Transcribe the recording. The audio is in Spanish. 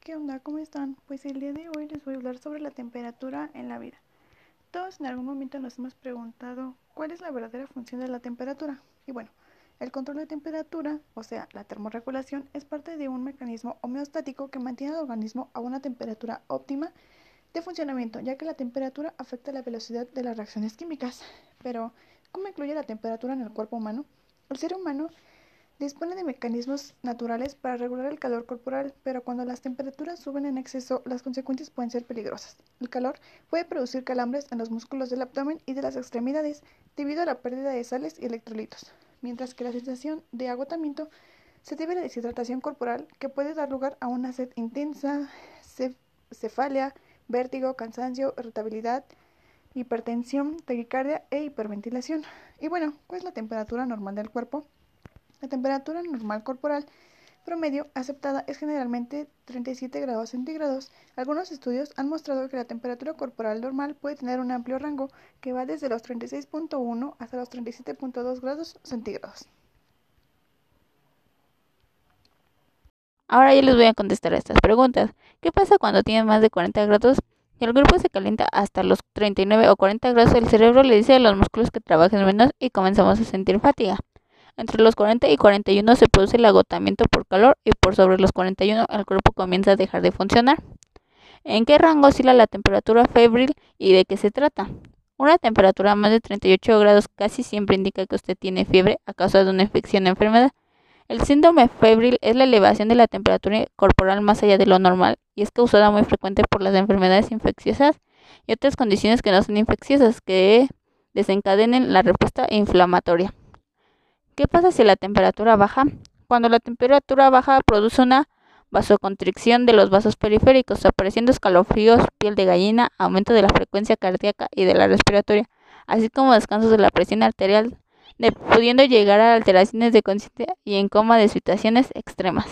¿qué onda? ¿Cómo están? Pues el día de hoy les voy a hablar sobre la temperatura en la vida. Todos en algún momento nos hemos preguntado cuál es la verdadera función de la temperatura. Y bueno, el control de temperatura, o sea, la termorregulación, es parte de un mecanismo homeostático que mantiene al organismo a una temperatura óptima de funcionamiento, ya que la temperatura afecta la velocidad de las reacciones químicas. Pero, ¿cómo incluye la temperatura en el cuerpo humano? El ser humano Dispone de mecanismos naturales para regular el calor corporal, pero cuando las temperaturas suben en exceso, las consecuencias pueden ser peligrosas. El calor puede producir calambres en los músculos del abdomen y de las extremidades debido a la pérdida de sales y electrolitos, mientras que la sensación de agotamiento se debe a la deshidratación corporal que puede dar lugar a una sed intensa, cefalia, vértigo, cansancio, irritabilidad, hipertensión, taquicardia e hiperventilación. Y bueno, ¿cuál es la temperatura normal del cuerpo? La temperatura normal corporal promedio aceptada es generalmente 37 grados centígrados. Algunos estudios han mostrado que la temperatura corporal normal puede tener un amplio rango que va desde los 36.1 hasta los 37.2 grados centígrados. Ahora yo les voy a contestar a estas preguntas. ¿Qué pasa cuando tiene más de 40 grados? y el cuerpo se calienta hasta los 39 o 40 grados, el cerebro le dice a los músculos que trabajen menos y comenzamos a sentir fatiga. Entre los 40 y 41 se produce el agotamiento por calor y por sobre los 41 el cuerpo comienza a dejar de funcionar. ¿En qué rango oscila la temperatura febril y de qué se trata? Una temperatura más de 38 grados casi siempre indica que usted tiene fiebre a causa de una infección o enfermedad. El síndrome febril es la elevación de la temperatura corporal más allá de lo normal y es causada muy frecuente por las enfermedades infecciosas y otras condiciones que no son infecciosas que desencadenen la respuesta inflamatoria. ¿Qué pasa si la temperatura baja? Cuando la temperatura baja produce una vasoconstricción de los vasos periféricos, apareciendo escalofríos, piel de gallina, aumento de la frecuencia cardíaca y de la respiratoria, así como descansos de la presión arterial, pudiendo llegar a alteraciones de conciencia y en coma de situaciones extremas.